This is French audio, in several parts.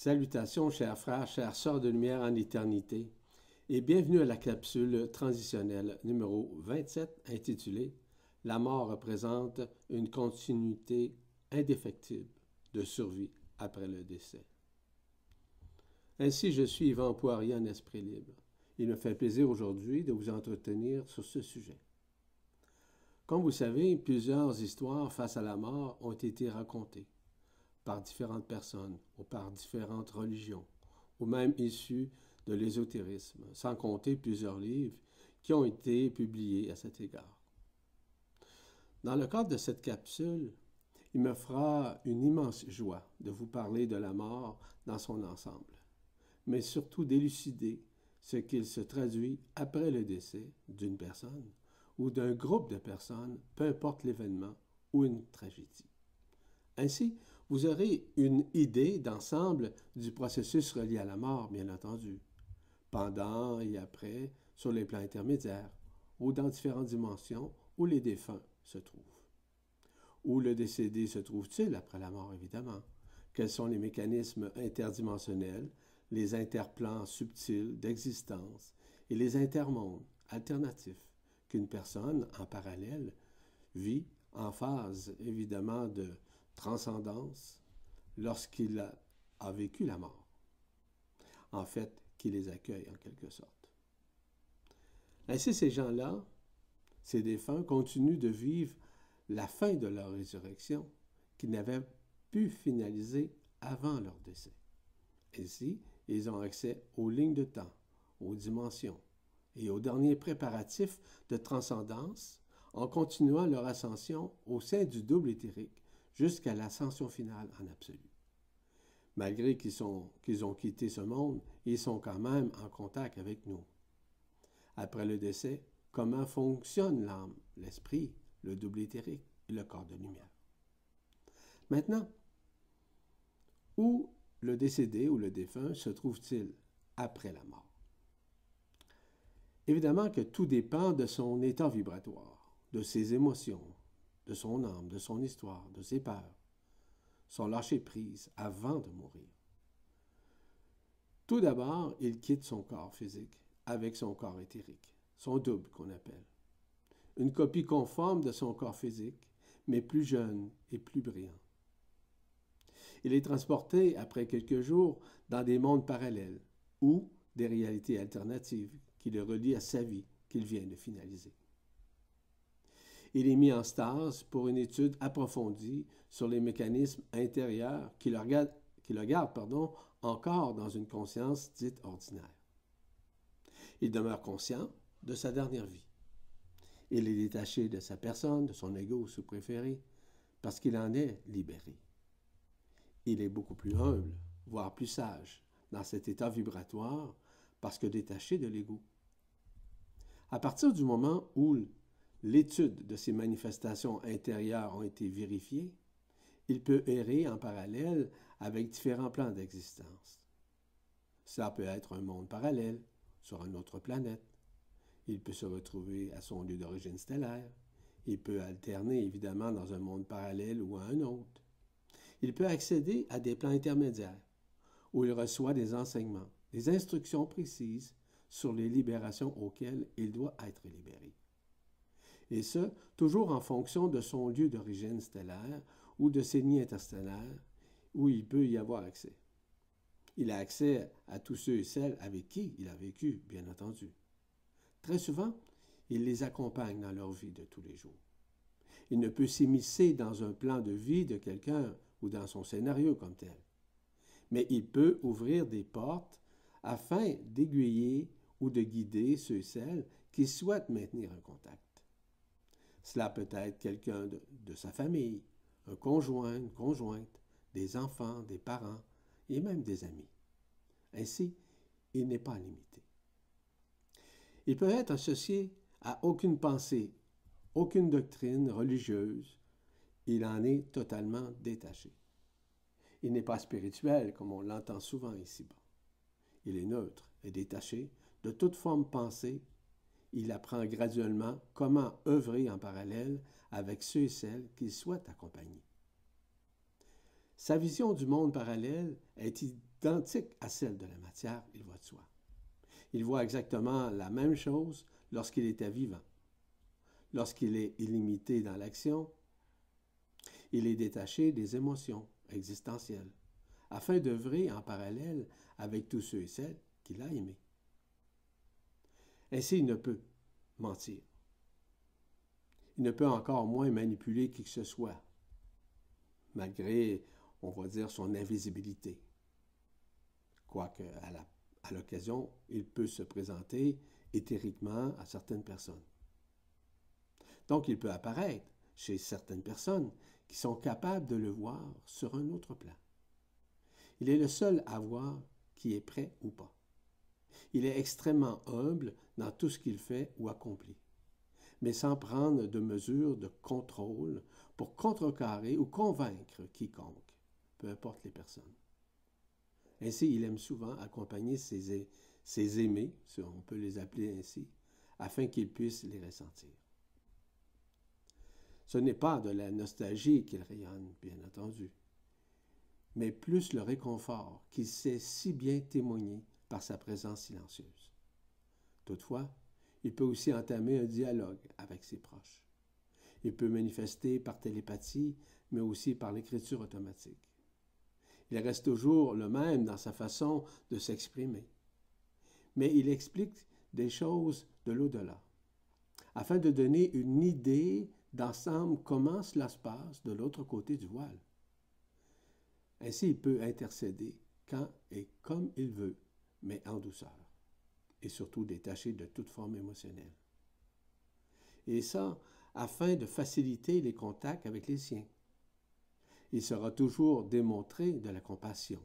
Salutations, chers frères, chères sœurs de lumière en éternité, et bienvenue à la capsule transitionnelle numéro 27 intitulée La mort représente une continuité indéfectible de survie après le décès. Ainsi, je suis Yvan Poirier en esprit libre. Il me fait plaisir aujourd'hui de vous entretenir sur ce sujet. Comme vous savez, plusieurs histoires face à la mort ont été racontées par différentes personnes ou par différentes religions, ou même issus de l'ésotérisme, sans compter plusieurs livres qui ont été publiés à cet égard. Dans le cadre de cette capsule, il me fera une immense joie de vous parler de la mort dans son ensemble, mais surtout d'élucider ce qu'il se traduit après le décès d'une personne ou d'un groupe de personnes, peu importe l'événement ou une tragédie. Ainsi, vous aurez une idée d'ensemble du processus relié à la mort, bien entendu, pendant et après, sur les plans intermédiaires, ou dans différentes dimensions où les défunts se trouvent. Où le décédé se trouve-t-il après la mort, évidemment? Quels sont les mécanismes interdimensionnels, les interplans subtils d'existence et les intermondes alternatifs qu'une personne, en parallèle, vit en phase, évidemment, de transcendance lorsqu'il a, vécu la mort. En fait, qui les accueille en quelque sorte. Ainsi, ces gens-là, ces défunts, continuent de vivre la fin de leur résurrection qu'ils n'avaient pu finaliser avant leur décès. Ainsi, ils ont accès aux lignes de temps, aux dimensions et aux derniers préparatifs de transcendance en continuant leur ascension au sein du double éthérique jusqu'à l'ascension finale en absolu. Malgré qu'ils ont quitté ce monde, ils sont quand même en contact avec nous. Après le décès, comment fonctionne l'âme, l'esprit, le double éthérique et le corps de lumière? Maintenant, où le décédé ou le défunt se trouve-t-il après la mort? Évidemment que tout dépend de son état vibratoire, de ses émotions, de son âme, de son histoire, de ses peurs, son lâcher-prise avant de mourir. Tout d'abord, il quitte son corps physique avec son corps éthérique, son double qu'on appelle. Une copie conforme de son corps physique, mais plus jeune et plus brillant. Il est transporté après quelques jours dans des mondes parallèles ou des réalités alternatives qui le relient à sa vie qu'il vient de finaliser. Il est mis en stase pour une étude approfondie sur les mécanismes intérieurs qui le, qui le gardent pardon, encore dans une conscience dite ordinaire. Il demeure conscient de sa dernière vie. Il est détaché de sa personne, de son ego sous préféré, parce qu'il en est libéré. Il est beaucoup plus humble, voire plus sage, dans cet état vibratoire, parce que détaché de l'ego. À partir du moment où l'étude de ces manifestations intérieures ont été vérifiées, il peut errer en parallèle avec différents plans d'existence. Cela peut être un monde parallèle, sur une autre planète. Il peut se retrouver à son lieu d'origine stellaire. Il peut alterner évidemment dans un monde parallèle ou à un autre. Il peut accéder à des plans intermédiaires, où il reçoit des enseignements, des instructions précises sur les libérations auxquelles il doit être libéré et ce, toujours en fonction de son lieu d'origine stellaire ou de ses nids interstellaires où il peut y avoir accès. Il a accès à tous ceux et celles avec qui il a vécu, bien entendu. Très souvent, il les accompagne dans leur vie de tous les jours. Il ne peut s'immiscer dans un plan de vie de quelqu'un ou dans son scénario comme tel. Mais il peut ouvrir des portes afin d'aiguiller ou de guider ceux et celles qui souhaitent maintenir un contact. Cela peut être quelqu'un de, sa famille, un conjoint, une conjointe, des enfants, des parents et même des amis. Ainsi, il n'est pas limité. Il peut être associé à aucune pensée, aucune doctrine religieuse. Il en est totalement détaché. Il n'est pas spirituel comme on l'entend souvent ici-bas. Il est neutre et détaché de toute forme pensée il apprend graduellement comment œuvrer en parallèle avec ceux et celles qu'il souhaite accompagner. Sa vision du monde parallèle est identique à celle de la matière, il voit de soi. Il voit exactement la même chose lorsqu'il était vivant. Lorsqu'il est illimité dans l'action, il est détaché des émotions existentielles, afin d'œuvrer en parallèle avec tous ceux et celles qu'il a aimés. Ainsi, il ne peut mentir. Il ne peut encore moins manipuler qui que ce soit, malgré, on va dire, son invisibilité. Quoique, à l'occasion, il peut se présenter éthériquement à certaines personnes. Donc, il peut apparaître chez certaines personnes qui sont capables de le voir sur un autre plan. Il est le seul à voir qui est prêt ou pas. Il est extrêmement humble dans tout ce qu'il fait ou accomplit, mais sans prendre de mesures de contrôle pour contrecarrer ou convaincre quiconque, peu importe les personnes. Ainsi, il aime souvent accompagner ses, ses aimés, si on peut les appeler ainsi, afin qu'ils puissent les ressentir. Ce n'est pas de la nostalgie qu'il rayonne, bien entendu, mais plus le réconfort qu'il sait si bien témoigner par sa présence silencieuse. Toutefois, il peut aussi entamer un dialogue avec ses proches. Il peut manifester par télépathie, mais aussi par l'écriture automatique. Il reste toujours le même dans sa façon de s'exprimer. Mais il explique des choses de l'au-delà, afin de donner une idée d'ensemble comment cela se passe de l'autre côté du voile. Ainsi, il peut intercéder quand et comme il veut, mais en douceur, et surtout détaché de toute forme émotionnelle. Et ça, afin de faciliter les contacts avec les siens. Il sera toujours démontré de la compassion.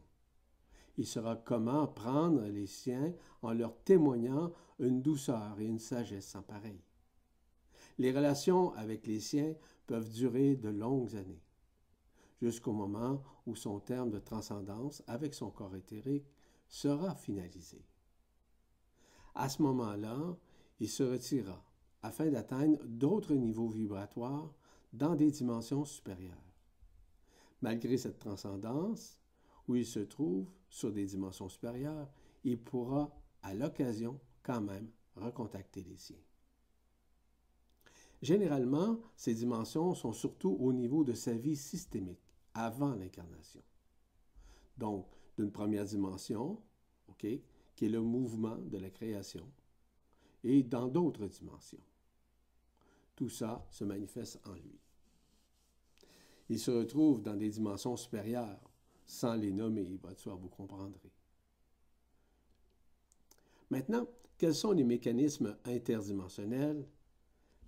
Il sera comment prendre les siens en leur témoignant une douceur et une sagesse sans pareil. Les relations avec les siens peuvent durer de longues années, jusqu'au moment où son terme de transcendance avec son corps éthérique sera finalisé. À ce moment-là, il se retirera afin d'atteindre d'autres niveaux vibratoires dans des dimensions supérieures. Malgré cette transcendance, où il se trouve sur des dimensions supérieures, il pourra, à l'occasion, quand même, recontacter les siens. Généralement, ces dimensions sont surtout au niveau de sa vie systémique, avant l'incarnation. Donc, d'une première dimension, OK, qui est le mouvement de la création, et dans d'autres dimensions. Tout ça se manifeste en lui. Il se retrouve dans des dimensions supérieures, sans les nommer, va vous comprendrez. Maintenant, quels sont les mécanismes interdimensionnels,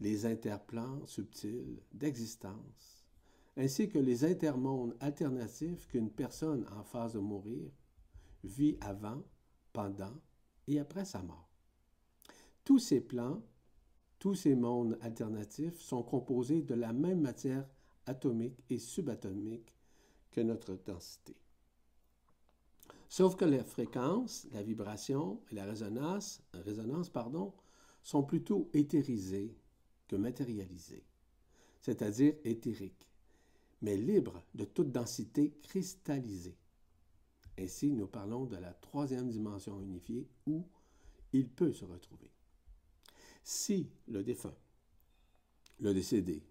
les interplans subtils d'existence, ainsi que les intermondes alternatifs qu'une personne en phase de mourir vit avant, pendant et après sa mort. Tous ces plans, tous ces mondes alternatifs sont composés de la même matière atomique et subatomique que notre densité. Sauf que la fréquence, la vibration et la résonance, sont plutôt éthérisées que matérialisées, c'est-à-dire éthériques, mais libres de toute densité cristallisée. Ainsi, nous parlons de la troisième dimension unifiée où il peut se retrouver. Si le défunt, le décédé,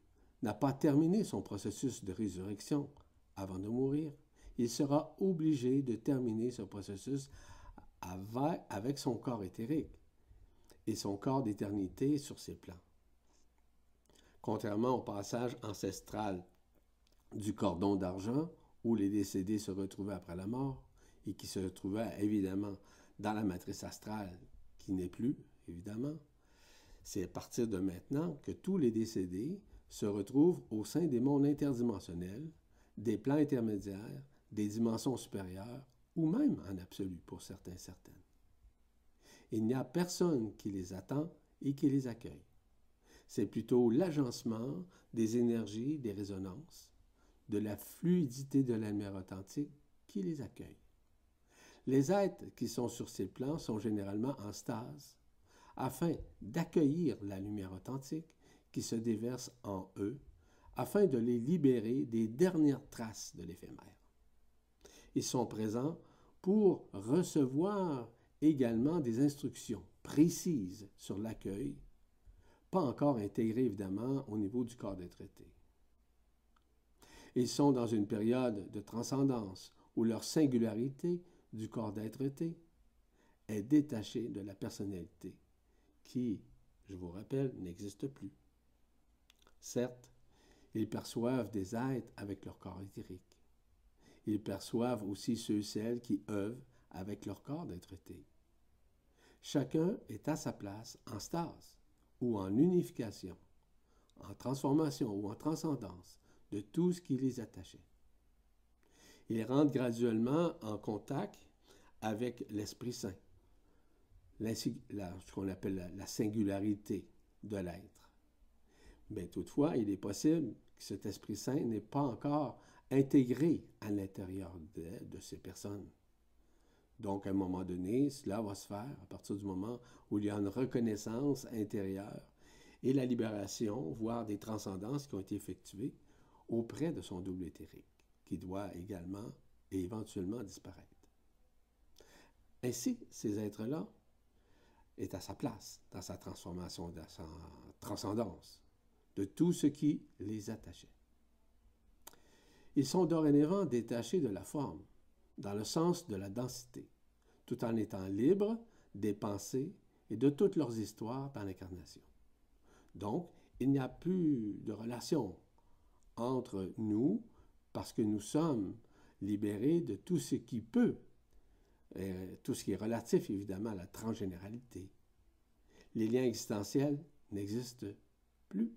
n'a pas terminé son processus de résurrection avant de mourir, il sera obligé de terminer ce processus avec son corps éthérique et son corps d'éternité sur ses plans. Contrairement au passage ancestral du cordon d'argent, où les décédés se retrouvaient après la mort, et qui se trouvaient évidemment dans la matrice astrale, qui n'est plus, évidemment, c'est à partir de maintenant que tous les décédés se retrouvent au sein des mondes interdimensionnels, des plans intermédiaires, des dimensions supérieures, ou même en absolu pour certains certaines. Il n'y a personne qui les attend et qui les accueille. C'est plutôt l'agencement des énergies, des résonances, de la fluidité de la lumière authentique qui les accueille. Les êtres qui sont sur ces plans sont généralement en stase, afin d'accueillir la lumière authentique qui se déverse en eux, afin de les libérer des dernières traces de l'éphémère. Ils sont présents pour recevoir également des instructions précises sur l'accueil, pas encore intégrées évidemment au niveau du corps des traités. Ils sont dans une période de transcendance où leur singularité du corps d'être est détachée de la personnalité qui, je vous rappelle, n'existe plus. Certes, ils perçoivent des êtres avec leur corps éthérique. Ils perçoivent aussi ceux et celles qui œuvrent avec leur corps d'être Chacun est à sa place en stase ou en unification, en transformation ou en transcendance de tout ce qui les attachait. Ils rentrent graduellement en contact avec l'Esprit Saint, ce qu'on appelle la, singularité de l'être. Mais toutefois, il est possible que cet Esprit Saint n'est pas encore intégré à l'intérieur de, ces personnes. Donc, à un moment donné, cela va se faire à partir du moment où il y a une reconnaissance intérieure et la libération, voire des transcendances qui ont été effectuées auprès de son double éthérique, qui doit également et éventuellement disparaître. Ainsi, ces êtres-là est à sa place dans sa transformation, dans sa transcendance de tout ce qui les attachait. Ils sont dorénavant détachés de la forme, dans le sens de la densité, tout en étant libres des pensées et de toutes leurs histoires dans l'incarnation. Donc, il n'y a plus de relation entre nous parce que nous sommes libérés de tout ce qui peut, euh, tout ce qui est relatif évidemment à la transgénéralité. Les liens existentiels n'existent plus.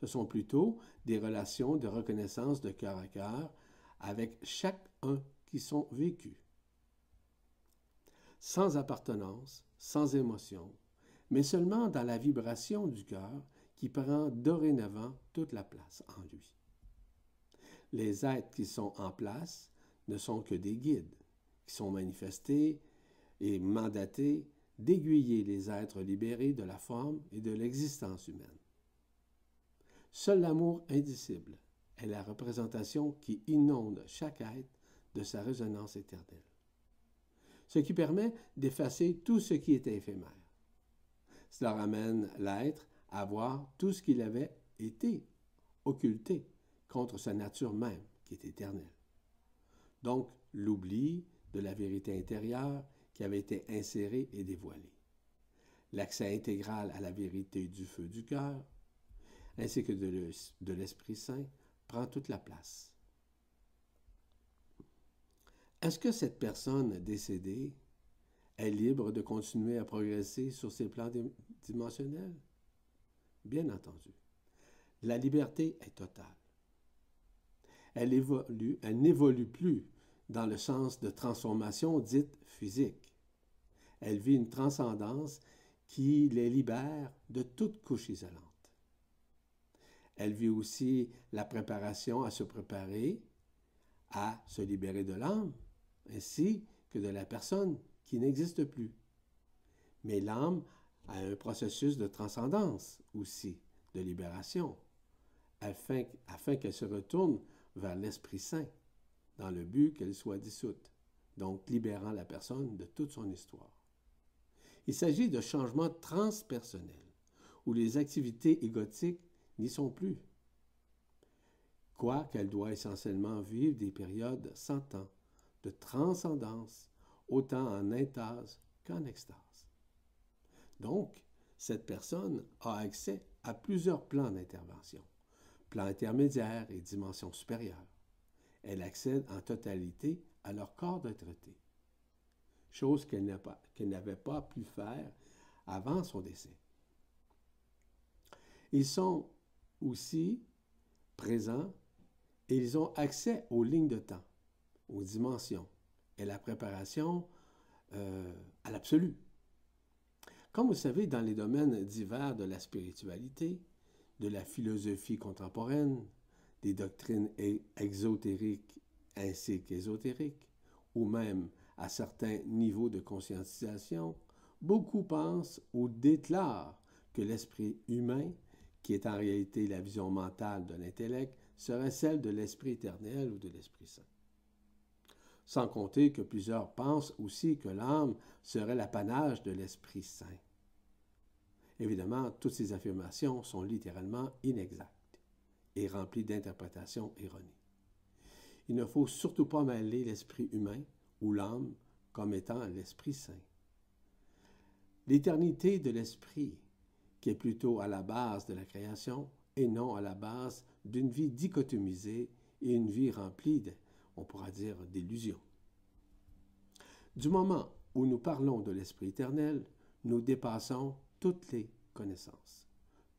Ce sont plutôt des relations de reconnaissance de cœur à cœur avec chacun qui sont vécus. Sans appartenance, sans émotion, mais seulement dans la vibration du cœur qui prend dorénavant toute la place en lui. Les êtres qui sont en place ne sont que des guides, qui sont manifestés et mandatés d'aiguiller les êtres libérés de la forme et de l'existence humaine. Seul l'amour indicible est la représentation qui inonde chaque être de sa résonance éternelle, ce qui permet d'effacer tout ce qui est éphémère. Cela ramène l'être à voir tout ce qu'il avait été occulté contre sa nature même, qui est éternelle. Donc, l'oubli de la vérité intérieure qui avait été insérée et dévoilée. L'accès intégral à la vérité du feu du cœur, ainsi que de l'Esprit Saint, prend toute la place. Est-ce que cette personne décédée est libre de continuer à progresser sur ses plans dimensionnels? Bien entendu. La liberté est totale. Elle évolue, elle n'évolue plus dans le sens de transformation dite physique. Elle vit une transcendance qui les libère de toute couche isolante. Elle vit aussi la préparation à se préparer à se libérer de l'âme, ainsi que de la personne qui n'existe plus. Mais l'âme a un processus de transcendance aussi, de libération, afin, afin qu'elle se retourne vers l'Esprit Saint, dans le but qu'elle soit dissoute, donc libérant la personne de toute son histoire. Il s'agit de changements transpersonnels, où les activités égotiques n'y sont plus, quoiqu'elle doit essentiellement vivre des périodes sans temps, de transcendance, autant en intase qu'en extase. Donc, cette personne a accès à plusieurs plans d'intervention, plans intermédiaires et dimensions supérieures. Elle accède en totalité à leur corps de chose qu'elle n'avait pas, pu faire avant son décès. Ils sont aussi présents et ils ont accès aux lignes de temps, aux dimensions et la préparation euh, à l'absolu. Comme vous savez, dans les domaines divers de la spiritualité, de la philosophie contemporaine, des doctrines exotériques ainsi qu'ésotériques, ou même à certains niveaux de conscientisation, beaucoup pensent ou déclarent que l'esprit humain, qui est en réalité la vision mentale de l'intellect, serait celle de l'esprit éternel ou de l'esprit saint. Sans compter que plusieurs pensent aussi que l'âme serait l'apanage de l'Esprit Saint. Évidemment, toutes ces affirmations sont littéralement inexactes et remplies d'interprétations erronées. Il ne faut surtout pas mêler l'esprit humain ou l'âme comme étant l'Esprit Saint. L'éternité de l'Esprit, qui est plutôt à la base de la création et non à la base d'une vie dichotomisée et une vie remplie on pourra dire, d'illusion. Du moment où nous parlons de l'Esprit éternel, nous dépassons toutes les connaissances,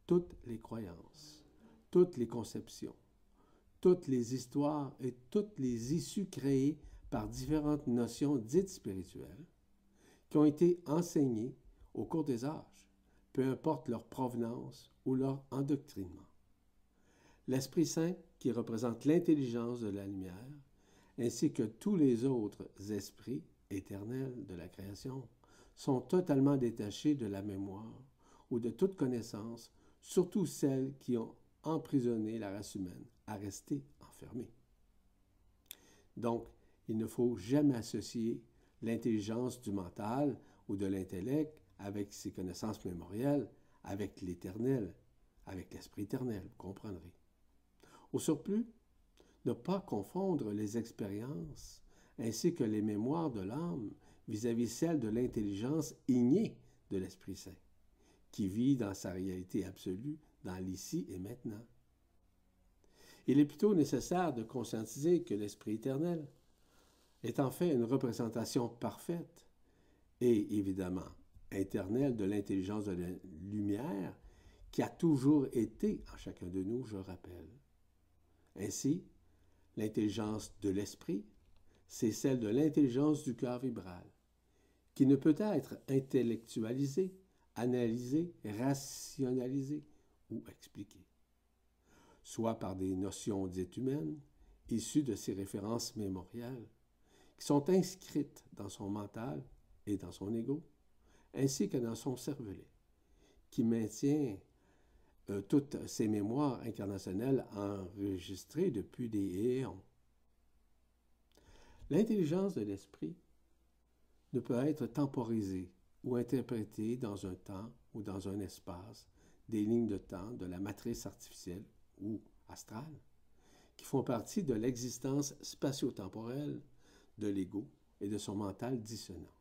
toutes les croyances, toutes les conceptions, toutes les histoires et toutes les issues créées par différentes notions dites spirituelles qui ont été enseignées au cours des âges, peu importe leur provenance ou leur endoctrinement. L'Esprit Saint, qui représente l'intelligence de la lumière, ainsi que tous les autres esprits éternels de la création, sont totalement détachés de la mémoire ou de toute connaissance, surtout celles qui ont emprisonné la race humaine à rester enfermée. Donc, il ne faut jamais associer l'intelligence du mental ou de l'intellect avec ses connaissances mémorielles, avec l'éternel, avec l'esprit éternel, vous comprendrez. Au surplus, ne pas confondre les expériences ainsi que les mémoires de l'âme vis-à-vis celles de l'intelligence innée de l'Esprit Saint, qui vit dans sa réalité absolue, dans l'ici et maintenant. Il est plutôt nécessaire de conscientiser que l'Esprit éternel est en fait une représentation parfaite et évidemment éternelle de l'intelligence de la lumière qui a toujours été en chacun de nous, je rappelle. Ainsi, L'intelligence de l'esprit, c'est celle de l'intelligence du cœur vibral, qui ne peut être intellectualisée, analysée, rationalisée ou expliquée, soit par des notions dites humaines, issues de ses références mémoriales, qui sont inscrites dans son mental et dans son ego, ainsi que dans son cervelet, qui maintient euh, toutes ces mémoires incarnationnelles enregistrées depuis des éons. L'intelligence de l'esprit ne peut être temporisée ou interprétée dans un temps ou dans un espace, des lignes de temps de la matrice artificielle ou astrale, qui font partie de l'existence spatio-temporelle de l'ego et de son mental dissonant.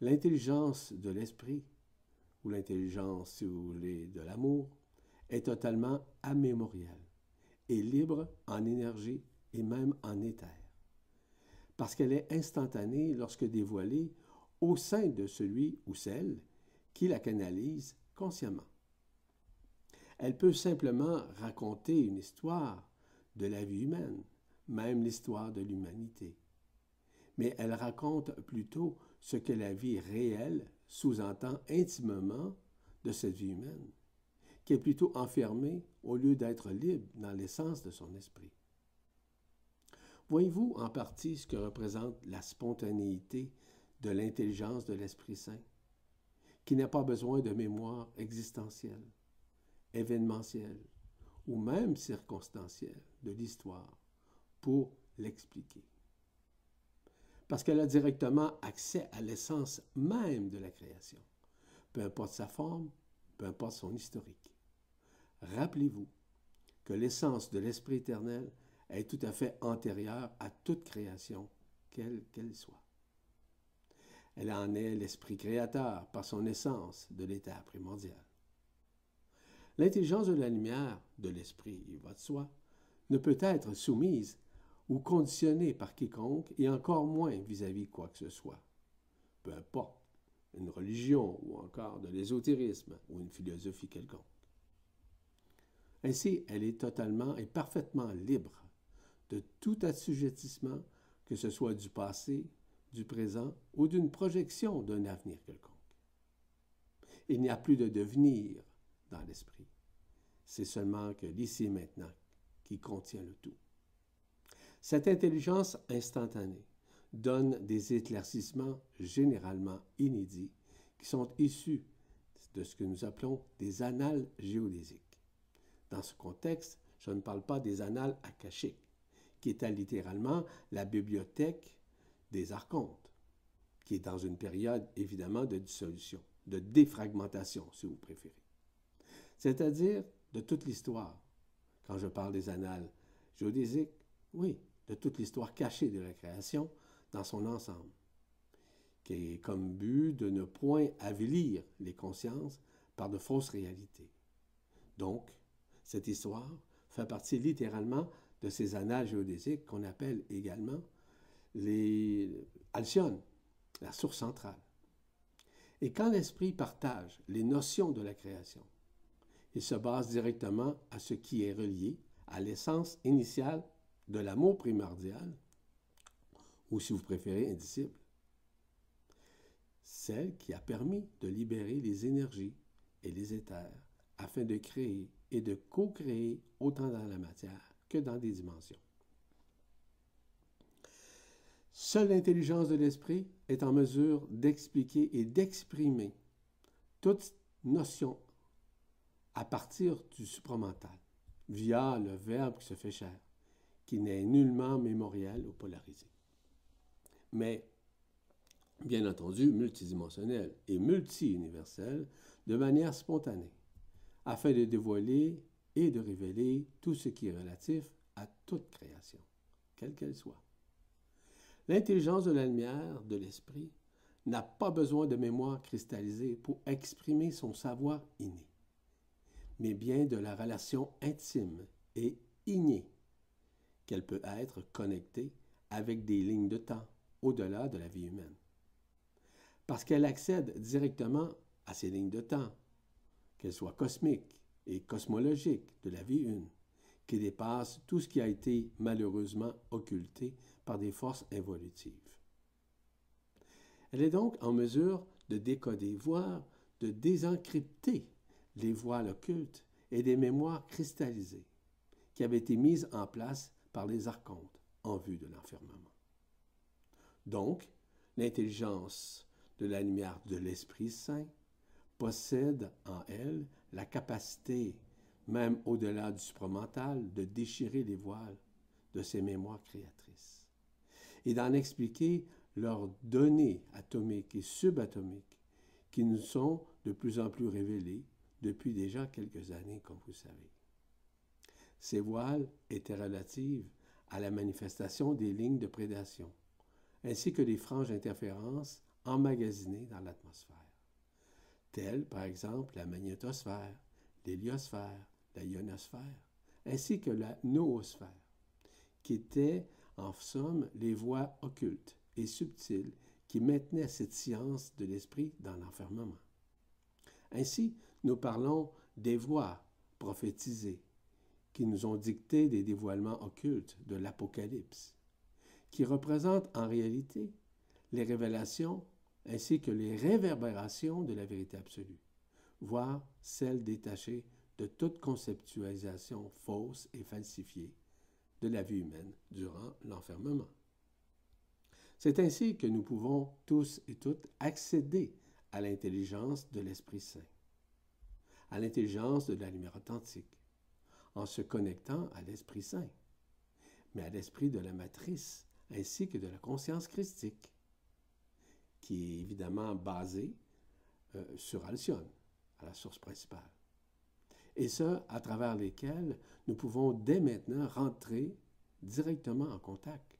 L'intelligence de l'esprit ou l'intelligence, si vous voulez, de l'amour, est totalement amémoriale et libre en énergie et même en éther, parce qu'elle est instantanée lorsque dévoilée au sein de celui ou celle qui la canalise consciemment. Elle peut simplement raconter une histoire de la vie humaine, même l'histoire de l'humanité. Mais elle raconte plutôt ce que la vie réelle sous-entend intimement de cette vie humaine, qui est plutôt enfermée au lieu d'être libre dans l'essence de son esprit. Voyez-vous en partie ce que représente la spontanéité de l'intelligence de l'Esprit Saint, qui n'a pas besoin de mémoire existentielle, événementielle ou même circonstancielle de l'histoire pour l'expliquer? Parce qu'elle a directement accès à l'essence même de la création, peu importe sa forme, peu importe son historique. Rappelez-vous que l'essence de l'Esprit éternel est tout à fait antérieure à toute création, quelle qu'elle soit. Elle en est l'Esprit créateur par son essence de l'état primordial. L'intelligence de la lumière, de l'Esprit, il va de soi, ne peut être soumise ou conditionné par quiconque, et encore moins vis-à-vis quoi que ce soit. Peu importe, une religion ou encore de l'ésotérisme ou une philosophie quelconque. Ainsi, elle est totalement et parfaitement libre de tout assujettissement, que ce soit du passé, du présent ou d'une projection d'un avenir quelconque. Il n'y a plus de devenir dans l'esprit. C'est seulement que l'ici et maintenant qui contient le tout. Cette intelligence instantanée donne des éclaircissements généralement inédits qui sont issus de ce que nous appelons des annales géodésiques. Dans ce contexte, je ne parle pas des annales akashiques, qui était littéralement la bibliothèque des archontes, qui est dans une période évidemment de dissolution, de défragmentation, si vous préférez. C'est-à-dire de toute l'histoire. Quand je parle des annales géodésiques, oui, de toute l'histoire cachée de la création dans son ensemble, qui est comme but de ne point avilir les consciences par de fausses réalités. Donc, cette histoire fait partie littéralement de ces annales géodésiques qu'on appelle également les Alcyone, la source centrale. Et quand l'esprit partage les notions de la création, il se base directement à ce qui est relié à l'essence initiale de l'amour primordial, ou si vous préférez, indicible. Celle qui a permis de libérer les énergies et les éthers afin de créer et de co-créer autant dans la matière que dans des dimensions. Seule l'intelligence de l'esprit est en mesure d'expliquer et d'exprimer toute notion à partir du supramental, via le Verbe qui se fait chair, qui n'est nullement mémoriel ou polarisé. Mais, bien entendu, multidimensionnel et multi-universel de manière spontanée, afin de dévoiler et de révéler tout ce qui est relatif à toute création, quelle qu'elle soit. L'intelligence de la lumière, de l'esprit, n'a pas besoin de mémoire cristallisée pour exprimer son savoir inné, mais bien de la relation intime et innée qu'elle peut être connectée avec des lignes de temps au-delà de la vie humaine. Parce qu'elle accède directement à ces lignes de temps, qu'elles soient cosmiques et cosmologiques de la vie une, qui dépassent tout ce qui a été malheureusement occulté par des forces involutives. Elle est donc en mesure de décoder, voire de désencrypter les voiles occultes et des mémoires cristallisées qui avaient été mises en place par les archontes en vue de l'enfermement. Donc, l'intelligence de la lumière de l'Esprit Saint possède en elle la capacité, même au-delà du supramental, de déchirer les voiles de ses mémoires créatrices et d'en expliquer leurs données atomiques et subatomiques qui nous sont de plus en plus révélées depuis déjà quelques années, comme vous savez. Ces voiles étaient relatives à la manifestation des lignes de prédation, ainsi que des franges d'interférence emmagasinées dans l'atmosphère, telles par exemple la magnétosphère, l'héliosphère, la ionosphère, ainsi que la noosphère, qui étaient en somme les voies occultes et subtiles qui maintenaient cette science de l'esprit dans l'enfermement. Ainsi, nous parlons des voix prophétisées qui nous ont dicté des dévoilements occultes de l'Apocalypse, qui représentent en réalité les révélations ainsi que les réverbérations de la vérité absolue, voire celles détachées de toute conceptualisation fausse et falsifiée de la vie humaine durant l'enfermement. C'est ainsi que nous pouvons tous et toutes accéder à l'intelligence de l'Esprit Saint, à l'intelligence de la lumière authentique, en se connectant à l'Esprit Saint, mais à l'Esprit de la matrice ainsi que de la conscience christique, qui est évidemment basée euh, sur Alcyone, à la source principale et ce, à travers lesquels nous pouvons dès maintenant rentrer directement en contact,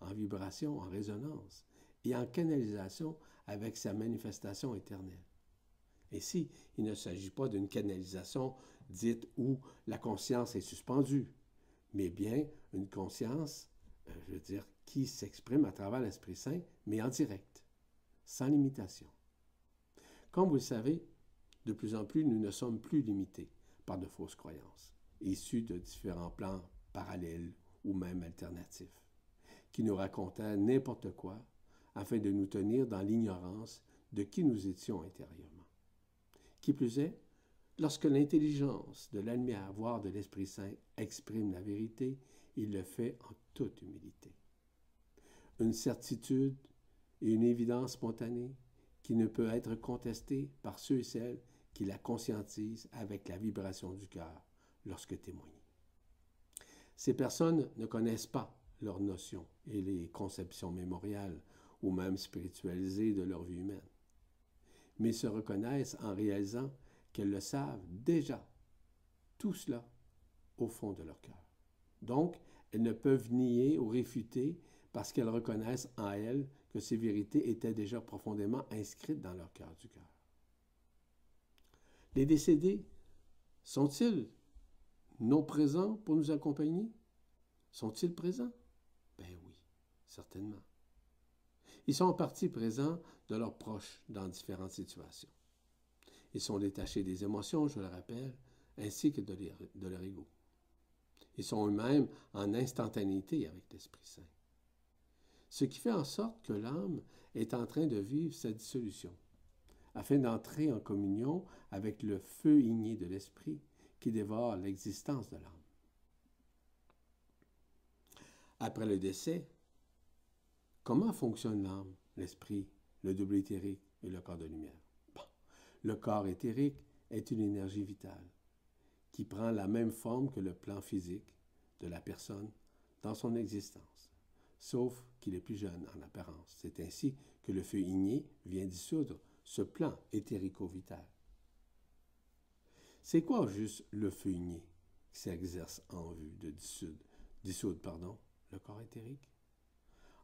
en vibration, en résonance et en canalisation avec sa manifestation éternelle. Ici, il ne s'agit pas d'une canalisation dite où la conscience est suspendue, mais bien une conscience, euh, je veux dire, qui s'exprime à travers l'Esprit Saint, mais en direct, sans limitation. Comme vous le savez, de plus en plus, nous ne sommes plus limités par de fausses croyances, issues de différents plans parallèles ou même alternatifs, qui nous racontaient n'importe quoi afin de nous tenir dans l'ignorance de qui nous étions intérieurement. Qui plus est, lorsque l'intelligence de la lumière, voire de l'Esprit Saint, exprime la vérité, il le fait en toute humilité. Une certitude et une évidence spontanée qui ne peut être contestée par ceux et celles qui la conscientise avec la vibration du cœur lorsque témoignée. Ces personnes ne connaissent pas leurs notions et les conceptions mémoriales ou même spiritualisées de leur vie humaine, mais se reconnaissent en réalisant qu'elles le savent déjà, tout cela, au fond de leur cœur. Donc, elles ne peuvent nier ou réfuter parce qu'elles reconnaissent en elles que ces vérités étaient déjà profondément inscrites dans leur cœur du cœur. Les décédés sont-ils non présents pour nous accompagner? Sont-ils présents? Ben oui, certainement. Ils sont en partie présents de leurs proches dans différentes situations. Ils sont détachés des émotions, je le rappelle, ainsi que de leur, ego. Ils sont eux-mêmes en instantanéité avec l'Esprit Saint. Ce qui fait en sorte que l'âme est en train de vivre sa dissolution, afin d'entrer en communion avec le feu igné de l'Esprit qui dévore l'existence de l'âme. Après le décès, comment fonctionne l'âme, l'esprit, le double éthérique et le corps de lumière? Le corps éthérique est une énergie vitale qui prend la même forme que le plan physique de la personne dans son existence, sauf qu'il est plus jeune en apparence. C'est ainsi que le feu igné vient dissoudre ce plan éthérico-vital. C'est quoi juste le feu igné qui s'exerce en vue de dissoudre, dissoudre le corps éthérique?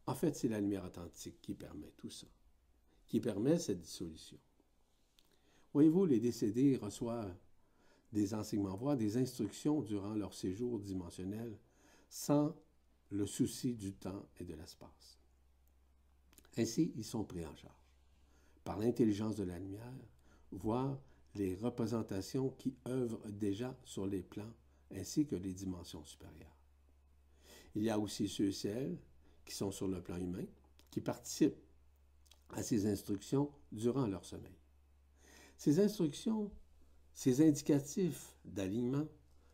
En fait, c'est la lumière authentique qui permet tout ça, qui permet cette dissolution. Voyez-vous, les décédés reçoivent des enseignements, voire des instructions durant leur séjour dimensionnel sans le souci du temps et de l'espace? Ainsi, ils sont pris en charge par l'intelligence de la lumière, voire les représentations qui œuvrent déjà sur les plans ainsi que les dimensions supérieures. Il y a aussi ceux et celles qui sont sur le plan humain, qui participent à ces instructions durant leur sommeil. Ces instructions, ces indicatifs d'alignement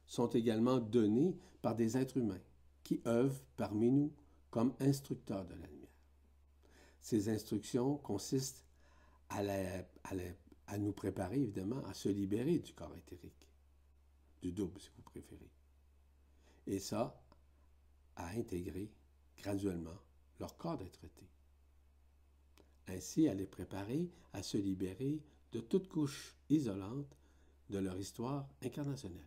sont également donnés par des êtres humains qui œuvrent parmi nous comme instructeurs de la lumière. Ces instructions consistent à, nous préparer évidemment à se libérer du corps éthérique, du double si vous préférez. Et ça, à intégrer graduellement leur corps d'être été. Ainsi, à les préparer à se libérer de toute couche isolante de leur histoire incarnationnelle.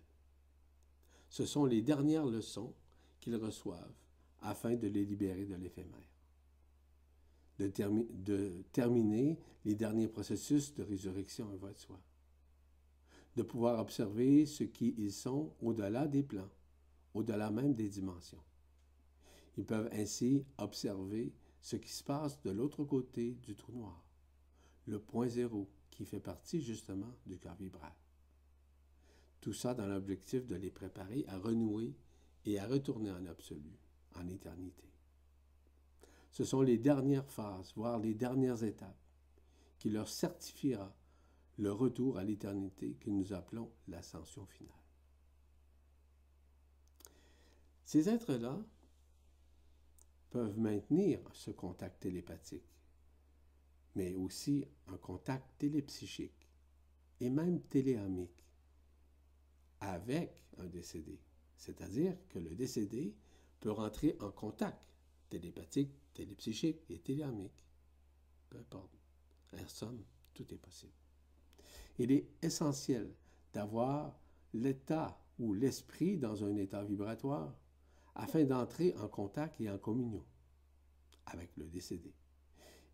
Ce sont les dernières leçons qu'ils reçoivent afin de les libérer de l'éphémère, de, terminer les derniers processus de résurrection en voie de soi, de pouvoir observer ce qu'ils sont au-delà des plans, au-delà même des dimensions. Ils peuvent ainsi observer ce qui se passe de l'autre côté du trou noir, le point zéro, qui fait partie justement du cœur vibral. Tout ça dans l'objectif de les préparer à renouer et à retourner en absolu, en éternité. Ce sont les dernières phases, voire les dernières étapes, qui leur certifiera le retour à l'éternité que nous appelons l'ascension finale. Ces êtres-là peuvent maintenir ce contact télépathique mais aussi un contact télépsychique et même téléamique avec un décédé. C'est-à-dire que le décédé peut rentrer en contact télépathique, télépsychique et téléamique. Peu importe. En somme, tout est possible. Il est essentiel d'avoir l'état ou l'esprit dans un état vibratoire afin d'entrer en contact et en communion avec le décédé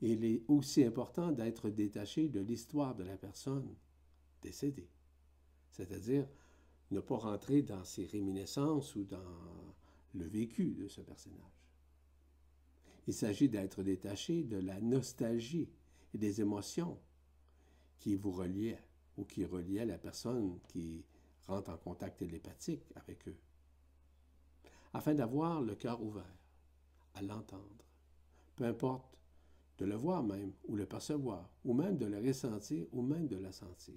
il est aussi important d'être détaché de l'histoire de la personne décédée. C'est-à-dire ne pas rentrer dans ses réminiscences ou dans le vécu de ce personnage. Il s'agit d'être détaché de la nostalgie et des émotions qui vous reliaient ou qui reliaient la personne qui rentre en contact télépathique avec eux, afin d'avoir le cœur ouvert à l'entendre, peu importe de le voir même, ou le percevoir, ou même de le ressentir, ou même de la sentir.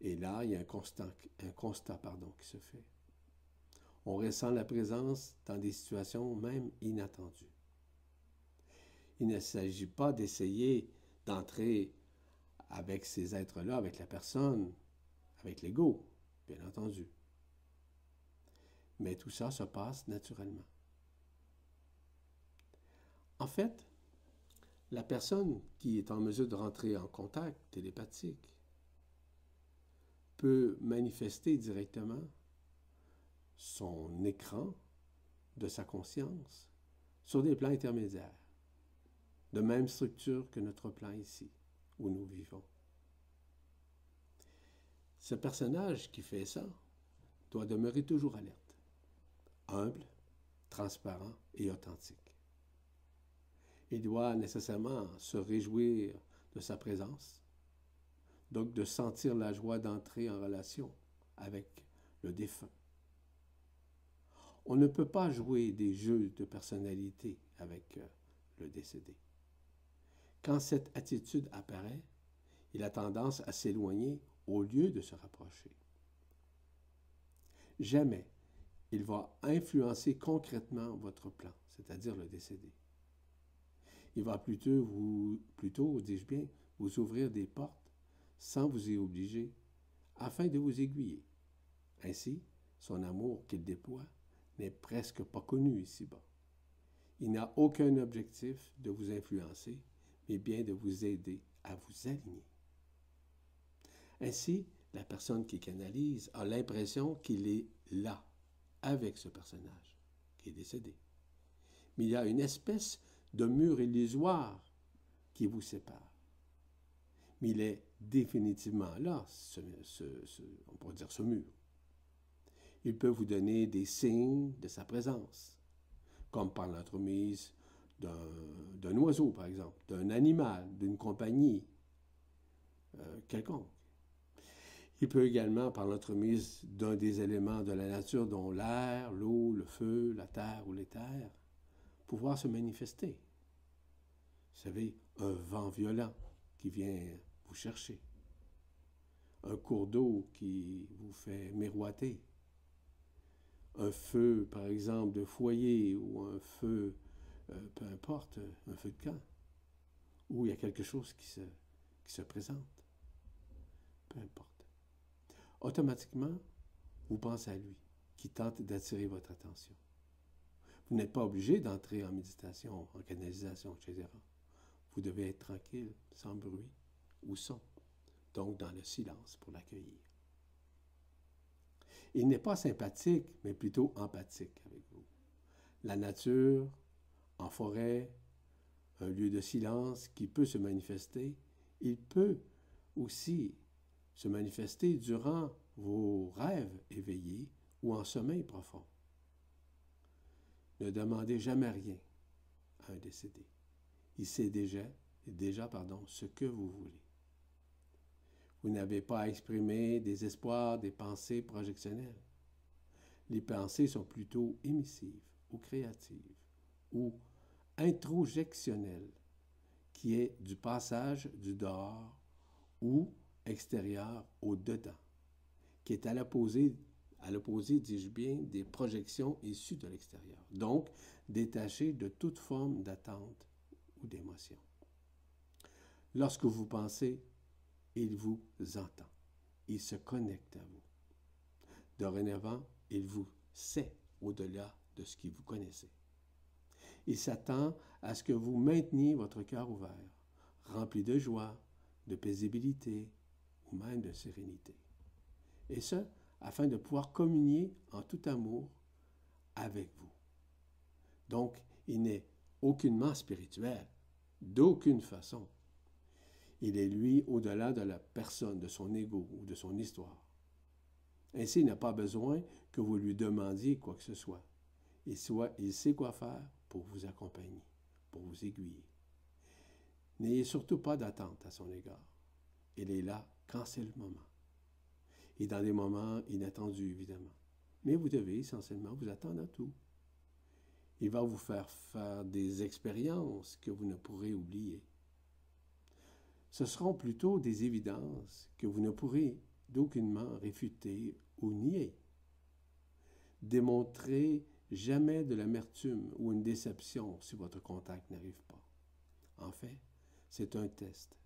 Et là, il y a un constat, un constat pardon, qui se fait. On ressent la présence dans des situations même inattendues. Il ne s'agit pas d'essayer d'entrer avec ces êtres-là, avec la personne, avec l'ego, bien entendu. Mais tout ça se passe naturellement. En fait, la personne qui est en mesure de rentrer en contact télépathique peut manifester directement son écran de sa conscience sur des plans intermédiaires, de même structure que notre plan ici, où nous vivons. Ce personnage qui fait ça doit demeurer toujours alerte, humble, transparent et authentique. Il doit nécessairement se réjouir de sa présence, donc de sentir la joie d'entrer en relation avec le défunt. On ne peut pas jouer des jeux de personnalité avec euh, le décédé. Quand cette attitude apparaît, il a tendance à s'éloigner au lieu de se rapprocher. Jamais il va influencer concrètement votre plan, c'est-à-dire le décédé. Il va plutôt vous, dis-je bien, vous ouvrir des portes sans vous y obliger, afin de vous aiguiller. Ainsi, son amour qu'il déploie n'est presque pas connu ici-bas. Il n'a aucun objectif de vous influencer, mais bien de vous aider à vous aligner. Ainsi, la personne qui canalise a l'impression qu'il est là, avec ce personnage, qui est décédé. Mais il y a une espèce de mur illusoire qui vous sépare. Mais il est définitivement là, ce, on pourrait dire ce mur. Il peut vous donner des signes de sa présence, comme par l'entremise d'un oiseau, par exemple, d'un animal, d'une compagnie euh, quelconque. Il peut également, par l'entremise d'un des éléments de la nature, dont l'air, l'eau, le feu, la terre ou l'éther, pouvoir se manifester. Vous savez, un vent violent qui vient vous chercher, un cours d'eau qui vous fait miroiter, un feu, par exemple, de foyer ou un feu, euh, peu importe, un feu de camp, où il y a quelque chose qui se, qui se présente, peu importe automatiquement, vous pensez à lui, qui tente d'attirer votre attention. Vous n'êtes pas obligé d'entrer en méditation, en canalisation, etc. Vous devez être tranquille, sans bruit ou son, donc dans le silence pour l'accueillir. Il n'est pas sympathique, mais plutôt empathique avec vous. La nature, en forêt, un lieu de silence qui peut se manifester, il peut aussi se manifester durant vos rêves éveillés ou en sommeil profond. Ne demandez jamais rien à un décédé. Il sait déjà, déjà pardon, ce que vous voulez. Vous n'avez pas à exprimer des espoirs, des pensées projectionnelles. Les pensées sont plutôt émissives ou créatives ou introjectionnelles, qui est du passage du dehors ou extérieur au dedans, qui est à l'opposé, à l'opposé, dis-je bien, des projections issues de l'extérieur, donc détaché de toute forme d'attente ou d'émotion. Lorsque vous pensez, il vous entend, il se connecte à vous. Dorénavant, il vous sait au-delà de ce que vous connaissez. Il s'attend à ce que vous mainteniez votre cœur ouvert, rempli de joie, de paisibilité, ou même de sérénité. Et ce, afin de pouvoir communier en tout amour avec vous. Donc, il n'est aucunement spirituel, d'aucune façon. Il est, lui, au-delà de la personne, de son ego ou de son histoire. Ainsi, il n'a pas besoin que vous lui demandiez quoi que ce soit. Il, soit, il sait quoi faire pour vous accompagner, pour vous aiguiller. N'ayez surtout pas d'attente à son égard. Il est là quand c'est le moment. Et dans des moments inattendus, évidemment. Mais vous devez essentiellement vous attendre à tout. Il va vous faire faire des expériences que vous ne pourrez oublier. Ce seront plutôt des évidences que vous ne pourrez d'aucunement réfuter ou nier. Démontrez jamais de l'amertume ou une déception si votre contact n'arrive pas. En fait, c'est un test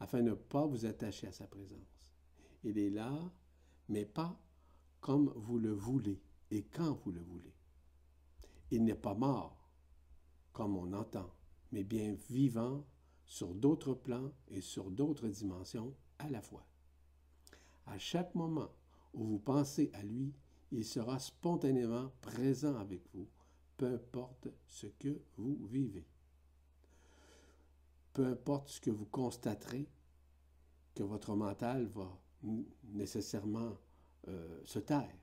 afin de ne pas vous attacher à sa présence. Il est là, mais pas comme vous le voulez et quand vous le voulez. Il n'est pas mort, comme on entend, mais bien vivant sur d'autres plans et sur d'autres dimensions à la fois. À chaque moment où vous pensez à lui, il sera spontanément présent avec vous, peu importe ce que vous vivez. Peu importe ce que vous constaterez, que votre mental va nécessairement euh, se taire.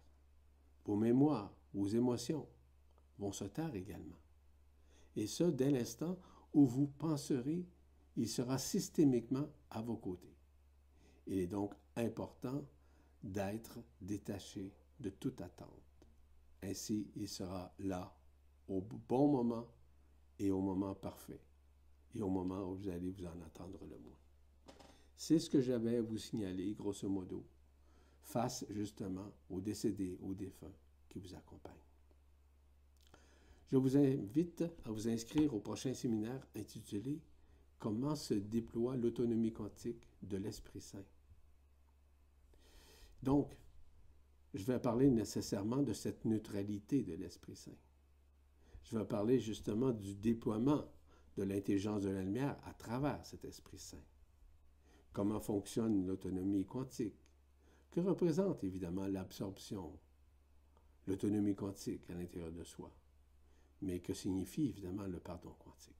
Vos mémoires, vos émotions vont se taire également. Et ce, dès l'instant où vous penserez, il sera systémiquement à vos côtés. Il est donc important d'être détaché de toute attente. Ainsi, il sera là au bon moment et au moment parfait, et au moment où vous allez vous en attendre le moins. C'est ce que j'avais à vous signaler, grosso modo, face justement aux décédés, aux défunts qui vous accompagnent. Je vous invite à vous inscrire au prochain séminaire intitulé Comment se déploie l'autonomie quantique de l'Esprit Saint. Donc, je vais parler nécessairement de cette neutralité de l'Esprit Saint. Je vais parler justement du déploiement de l'intelligence de la lumière à travers cet Esprit Saint. Comment fonctionne l'autonomie quantique? Que représente évidemment l'absorption, l'autonomie quantique à l'intérieur de soi? Mais que signifie évidemment le pardon quantique?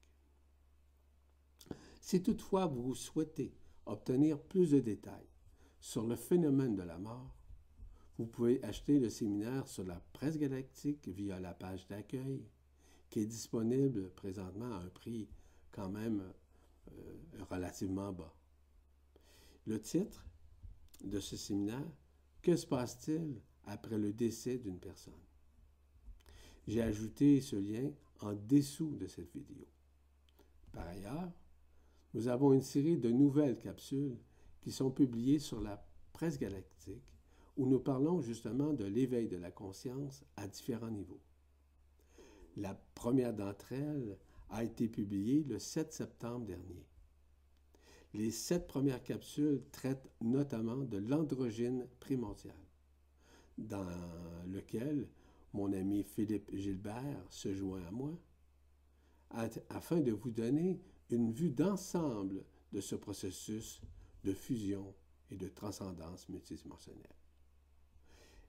Si toutefois vous souhaitez obtenir plus de détails sur le phénomène de la mort, vous pouvez acheter le séminaire sur la presse galactique via la page d'accueil, qui est disponible présentement à un prix quand même euh, relativement bas. Le titre de ce séminaire, Que se passe-t-il après le décès d'une personne? J'ai ajouté ce lien en dessous de cette vidéo. Par ailleurs, nous avons une série de nouvelles capsules qui sont publiées sur la presse galactique où nous parlons justement de l'éveil de la conscience à différents niveaux. La première d'entre elles a été publiée le 7 septembre dernier. Les sept premières capsules traitent notamment de l'androgyne primordial, dans lequel mon ami Philippe Gilbert se joint à moi, afin de vous donner une vue d'ensemble de ce processus de fusion et de transcendance multidimensionnelle.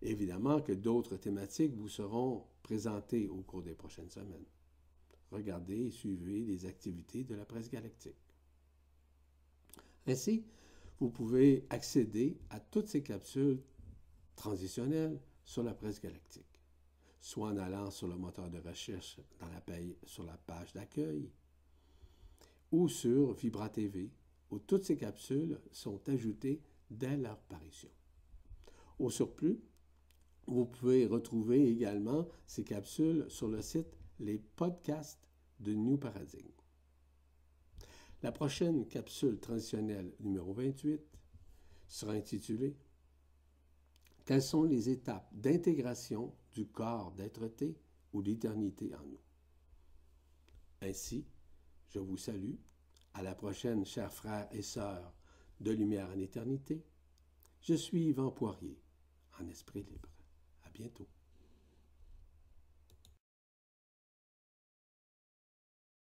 Évidemment que d'autres thématiques vous seront présentées au cours des prochaines semaines. Regardez et suivez les activités de la presse galactique. Ainsi, vous pouvez accéder à toutes ces capsules transitionnelles sur la presse galactique, soit en allant sur le moteur de recherche dans la sur la page d'accueil, ou sur Vibra TV, où toutes ces capsules sont ajoutées dès leur parution. Au surplus, vous pouvez retrouver également ces capsules sur le site Les podcasts de New Paradigm. La prochaine capsule transitionnelle numéro 28 sera intitulée Quelles sont les étapes d'intégration du corps d'être-té ou d'éternité en nous? Ainsi, je vous salue. À la prochaine, chers frères et sœurs de Lumière en éternité. Je suis Yvan Poirier, en esprit libre. À bientôt.